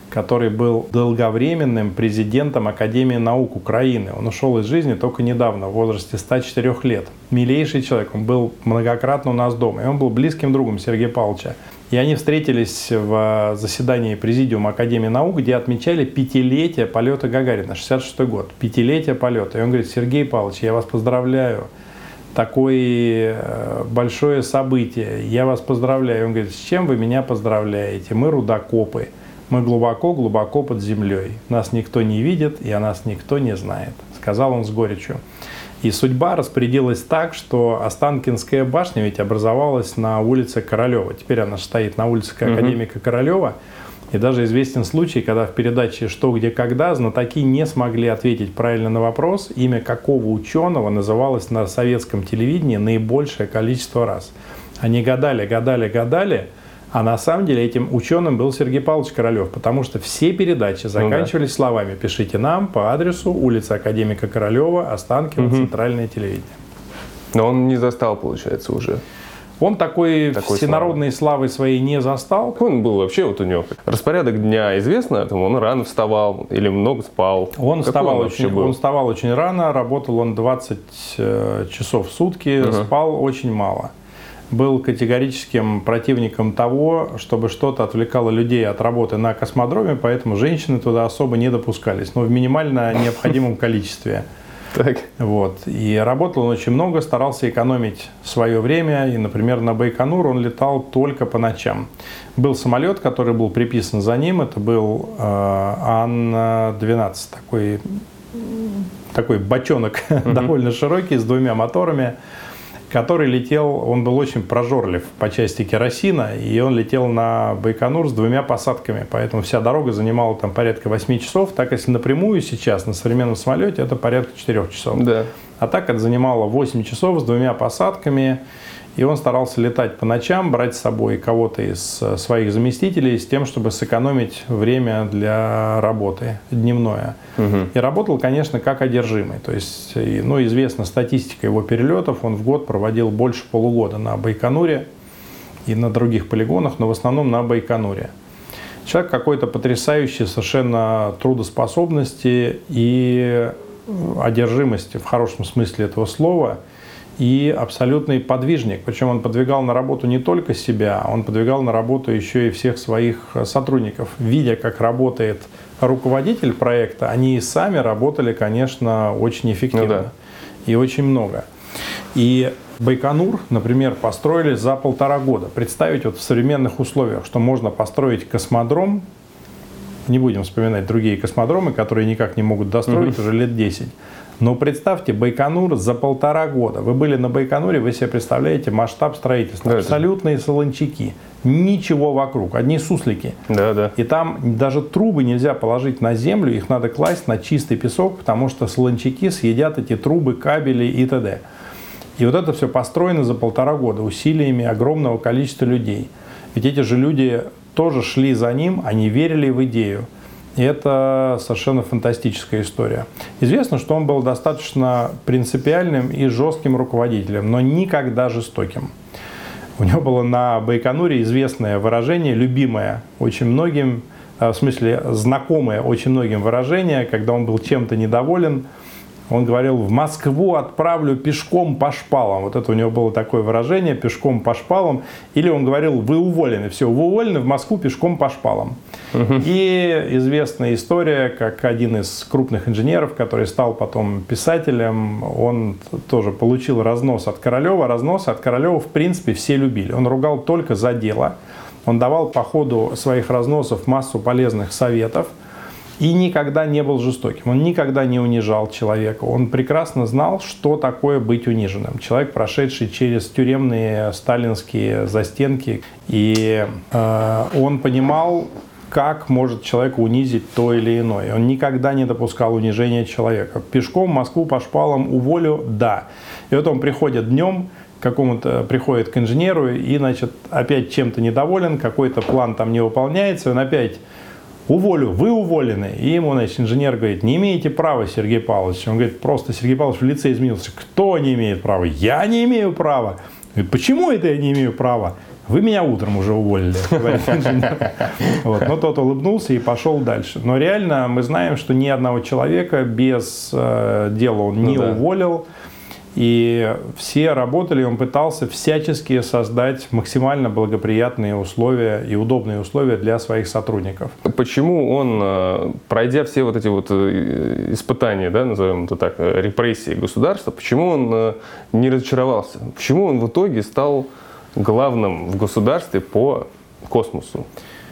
B: который был долговременным президентом Академии наук Украины. Он ушел из жизни только недавно, в возрасте 104 лет. Милейший человек, он был многократно у нас дома, и он был близким другом Сергея Павловича. И они встретились в заседании Президиума Академии наук, где отмечали пятилетие полета Гагарина, 66 год, пятилетие полета. И он говорит, Сергей Павлович, я вас поздравляю, такое э, большое событие, я вас поздравляю. Он говорит, с чем вы меня поздравляете? Мы рудокопы, мы глубоко-глубоко под землей. Нас никто не видит, и о нас никто не знает, сказал он с горечью. И судьба распорядилась так, что Останкинская башня ведь образовалась на улице Королева. Теперь она стоит на улице академика Королева. И даже известен случай, когда в передаче «Что, где, когда» знатоки не смогли ответить правильно на вопрос, имя какого ученого называлось на советском телевидении наибольшее количество раз. Они гадали, гадали, гадали, А на самом деле этим ученым был Сергей Павлович Королев, потому что все передачи заканчивались словами «Пишите нам по адресу улица Академика Королева, Останкино, Центральное телевидение».
A: Но он не застал, получается, уже.
B: Он такой,
A: Такой
B: всенародной славы своей не застал.
A: Он был вообще вот у него распорядок дня известно, там он рано вставал или много спал.
B: Он
A: Какой
B: вставал,
A: вообще
B: очень,
A: был?
B: он вставал очень рано, работал он 20 э, часов в сутки, спал очень мало. Был категорическим противником того, чтобы что-то отвлекало людей от работы на космодроме, поэтому женщины туда особо не допускались, но в минимально необходимом количестве.
A: Так.
B: Вот. И работал он очень много, старался экономить свое время. И, например, на Байконур он летал только по ночам. Был самолет, который был приписан за ним. Это был э, Ан-12, такой, такой бочонок довольно широкий, с двумя моторами, который летел, он был очень прожорлив по части керосина, и он летел на Байконур с двумя посадками, поэтому вся дорога занимала там порядка 8 часов, так если напрямую сейчас на современном самолете это порядка 4 часов.
A: Да.
B: А так это занимало 8 часов с двумя посадками. И он старался летать по ночам, брать с собой кого-то из э, своих заместителей с тем, чтобы сэкономить время для работы дневное. И работал, конечно, как одержимый. То есть, и, ну, известна статистика его перелетов. Он в год проводил больше полугода на Байконуре и на других полигонах, но в основном на Байконуре. Человек какой-то потрясающий совершенно трудоспособности и одержимости в хорошем смысле этого слова и абсолютный подвижник. Причем он подвигал на работу не только себя, он подвигал на работу еще и всех своих сотрудников. Видя, как работает руководитель проекта, они и сами работали, конечно, очень эффективно
A: Ну да.
B: и очень много. И Байконур, например, построили за полтора года. Представить вот в современных условиях, что можно построить космодром, не будем вспоминать другие космодромы, которые никак не могут достроить уже лет 10. Но представьте, Байконур за полтора года. Вы были на Байконуре, вы себе представляете масштаб строительства.
A: Да,
B: Абсолютные солончаки. Ничего вокруг, одни суслики.
A: Да, да.
B: И там даже трубы нельзя положить на землю, их надо класть на чистый песок, потому что солончаки съедят эти трубы, кабели и т.д. И вот это все построено за полтора года усилиями огромного количества людей. Ведь эти же люди тоже шли за ним, они верили в идею. И это совершенно фантастическая история. Известно, что он был достаточно принципиальным и жестким руководителем, но никогда жестоким. У него было на Байконуре известное выражение, любимое очень многим, э, в смысле знакомое очень многим выражение, когда он был чем-то недоволен, он говорил, в Москву отправлю пешком по шпалам. Вот это у него было такое выражение, пешком по шпалам. Или он говорил, вы уволены, все, вы уволены в Москву пешком по шпалам. И известная история, как один из крупных инженеров, который стал потом писателем, он тоже получил разнос от Королева. Разнос от Королева, в принципе, все любили. Он ругал только за дело. Он давал по ходу своих разносов массу полезных советов и никогда не был жестоким. Он никогда не унижал человека. Он прекрасно знал, что такое быть униженным. Человек, прошедший через тюремные сталинские застенки, и э, он понимал, как может человека унизить то или иное. Он никогда не допускал унижения человека. Пешком Москву по шпалам уволю, да. И вот он приходит днем, какому-то приходит к инженеру и, значит, опять чем-то недоволен, какой-то план там не выполняется, он опять уволю, вы уволены. И ему, значит, инженер говорит, не имеете права, Сергей Павлович. Он говорит, просто Сергей Павлович в лице изменился. Кто не имеет права? Я не имею права. Говорит, почему это я не имею права? Вы меня утром уже уволили. Вот. Но тот улыбнулся и пошел дальше. Но реально мы знаем, что ни одного человека без э, дела он не
A: Ну да.
B: уволил. И все работали, он пытался всячески создать максимально благоприятные условия и удобные условия для своих сотрудников.
A: Почему он, э, пройдя все вот эти вот э, испытания, да, назовем это так, э, репрессии государства, почему он не разочаровался? Почему он в итоге стал главным в государстве по космосу?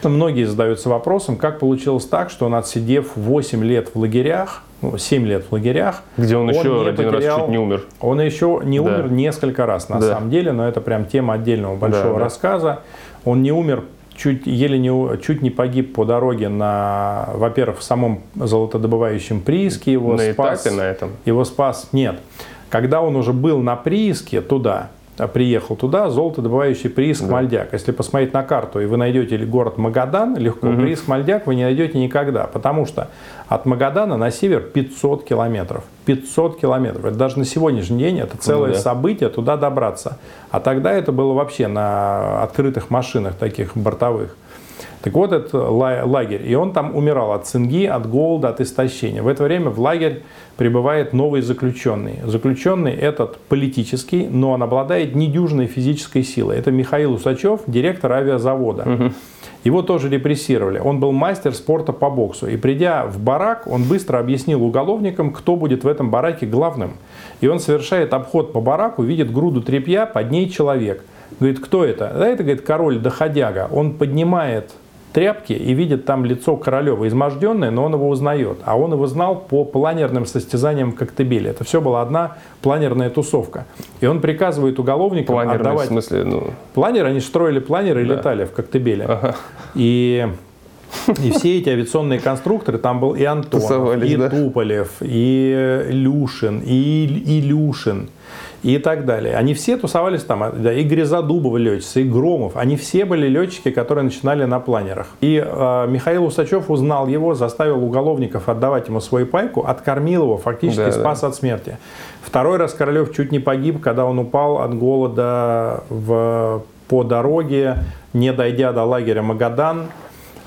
B: Многие задаются вопросом, как получилось так, что он, отсидев 8 лет в лагерях, ну, 7 лет в лагерях,
A: Где он, еще
B: не
A: один раз
B: потерял-
A: чуть не умер.
B: Он еще не
A: Да.
B: умер несколько раз, на
A: Да.
B: самом деле, но это прям тема отдельного большого
A: Да, да.
B: рассказа. Он не умер, чуть, еле не, чуть не погиб по дороге на, во-первых, в самом золотодобывающем прииске его
A: на
B: спас.
A: этапе на этом.
B: Его спас, нет. Когда он уже был на прииске туда, приехал туда, золотодобывающий прииск
A: Да.
B: Мальдяк. Если посмотреть на карту, и вы найдете город Магадан, легко,
A: Мгм.
B: прииск Мальдяк вы не найдете никогда, потому что от Магадана на север 500 километров. 500 километров. Это даже на сегодняшний день это целое
A: Ну да.
B: событие туда добраться. А тогда это было вообще на открытых машинах таких бортовых. Так вот, это ла- лагерь. И он там умирал от цинги, от голода, от истощения. В это время в лагерь прибывает новый заключенный. Заключенный этот политический, но он обладает недюжной физической силой. Это Михаил Усачев, директор авиазавода. Его тоже репрессировали. Он был мастер спорта по боксу. И придя в барак, он быстро объяснил уголовникам, кто будет в этом бараке главным. И он совершает обход по бараку, видит груду тряпья, под ней человек. Говорит, кто это? Да это, говорит, король доходяга. Он поднимает тряпки и видит там лицо Королева, изможденное, но он его узнает. А он его знал по планерным состязаниям в Коктебеле. Это все была одна планерная тусовка. И он приказывает уголовникам
A: Планерный, в
B: отдавать...
A: смысле, ну...
B: Планеры, они строили планеры и
A: Да.
B: летали в Коктебеле.
A: Ага.
B: И, и все эти авиационные конструкторы, там был и Антонов,
A: Тусовались,
B: и
A: да?
B: Туполев, и Люшин, и Илюшин, и так далее. Они все тусовались там, да, и Грязодубова летчицы, и Громов. Они все были летчики, которые начинали на планерах. И э, Михаил Усачев узнал его, заставил уголовников отдавать ему свою пайку, откормил его, фактически
A: Да, да.
B: спас от смерти. Второй раз Королев чуть не погиб, когда он упал от голода в, по дороге, не дойдя до лагеря Магадан,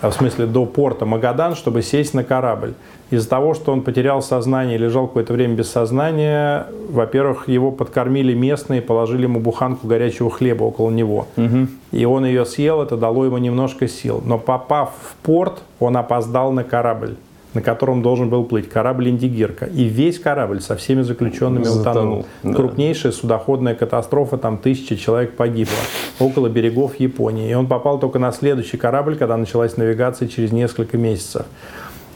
B: а в смысле до порта Магадан, чтобы сесть на корабль. Из-за того, что он потерял сознание и лежал какое-то время без сознания, во-первых, его подкормили местные, положили ему буханку горячего хлеба около него. И он ее съел, это дало ему немножко сил. Но попав в порт, он опоздал на корабль на котором должен был плыть корабль «Индигирка». И весь корабль со всеми заключенными утонул.
A: Затонул, да.
B: Крупнейшая судоходная катастрофа, там тысячи человек погибло около берегов Японии. И он попал только на следующий корабль, когда началась навигация через несколько месяцев.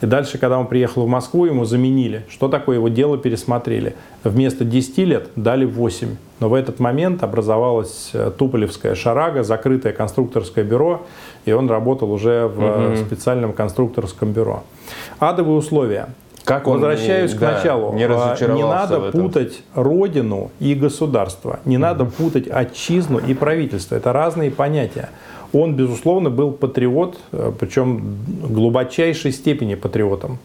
B: И дальше, когда он приехал в Москву, ему заменили. Что такое его дело пересмотрели? Вместо 10 лет дали 8. Но в этот момент образовалась э, Туполевская шарага, закрытое конструкторское бюро, и он работал уже в э,
A: Мгм.
B: специальном конструкторском бюро. Адовые условия.
A: Как он
B: Возвращаюсь
A: не-
B: к
A: да,
B: началу.
A: не разочаровался
B: Не надо путать родину и государство. Не надо путать отчизну и правительство. Это разные понятия. Он, безусловно, был патриот, э, причем глубочайшей степени патриотом.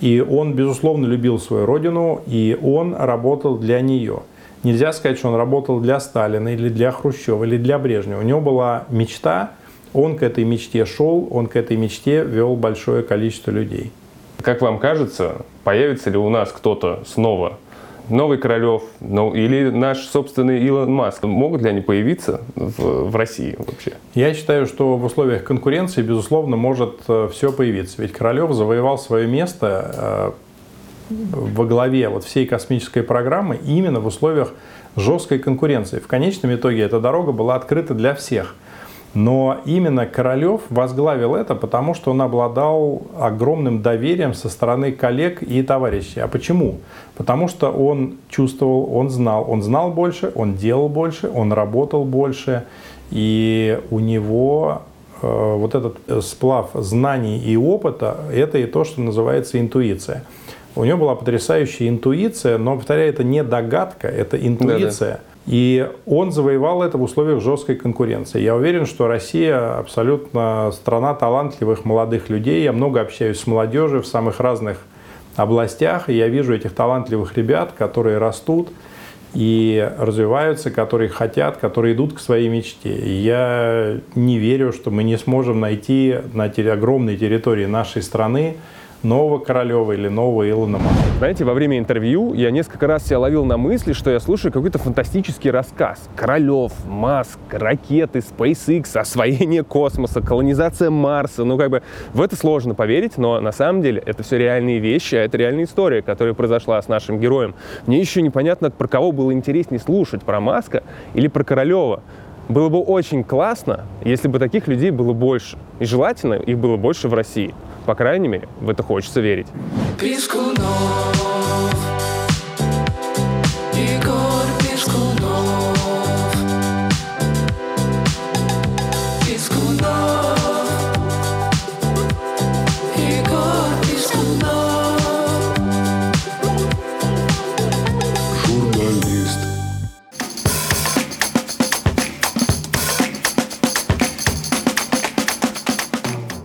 B: И он, безусловно, любил свою родину, и он работал для нее. Нельзя сказать, что он работал для Сталина или для Хрущева или для Брежнева. У него была мечта, он к этой мечте шел, он к этой мечте вел большое количество людей.
A: Как вам кажется, появится ли у нас кто-то снова? Новый Королев ну, или наш собственный Илон Маск? Могут ли они появиться в, в России вообще?
B: Я считаю, что в условиях конкуренции, безусловно, может все появиться. Ведь Королев завоевал свое место э, во главе вот всей космической программы именно в условиях жесткой конкуренции. В конечном итоге эта дорога была открыта для всех. Но именно Королев возглавил это, потому что он обладал огромным доверием со стороны коллег и товарищей. А почему? Потому что он чувствовал, он знал, он знал больше, он делал больше, он работал больше, и у него э, вот этот э, сплав знаний и опыта, это и то, что называется интуиция. У него была потрясающая интуиция, но, повторяю, это не догадка, это интуиция. И он завоевал это в условиях жесткой конкуренции. Я уверен, что Россия абсолютно страна талантливых молодых людей. Я много общаюсь с молодежью в самых разных областях, и я вижу этих талантливых ребят, которые растут и развиваются, которые хотят, которые идут к своей мечте. И я не верю, что мы не сможем найти на огромной территории нашей страны нового Королева или нового Илона Маска.
A: Знаете, во время интервью я несколько раз себя ловил на мысли, что я слушаю какой-то фантастический рассказ. Королев, Маск, ракеты, SpaceX, освоение космоса, колонизация Марса. Ну, как бы в это сложно поверить, но на самом деле это все реальные вещи, а это реальная история, которая произошла с нашим героем. Мне еще непонятно, про кого было интереснее слушать, про Маска или про Королева. Было бы очень классно, если бы таких людей было больше. И желательно их было больше в России. По крайней мере, в это хочется верить.
C: Пискунов, Егор Пискунов.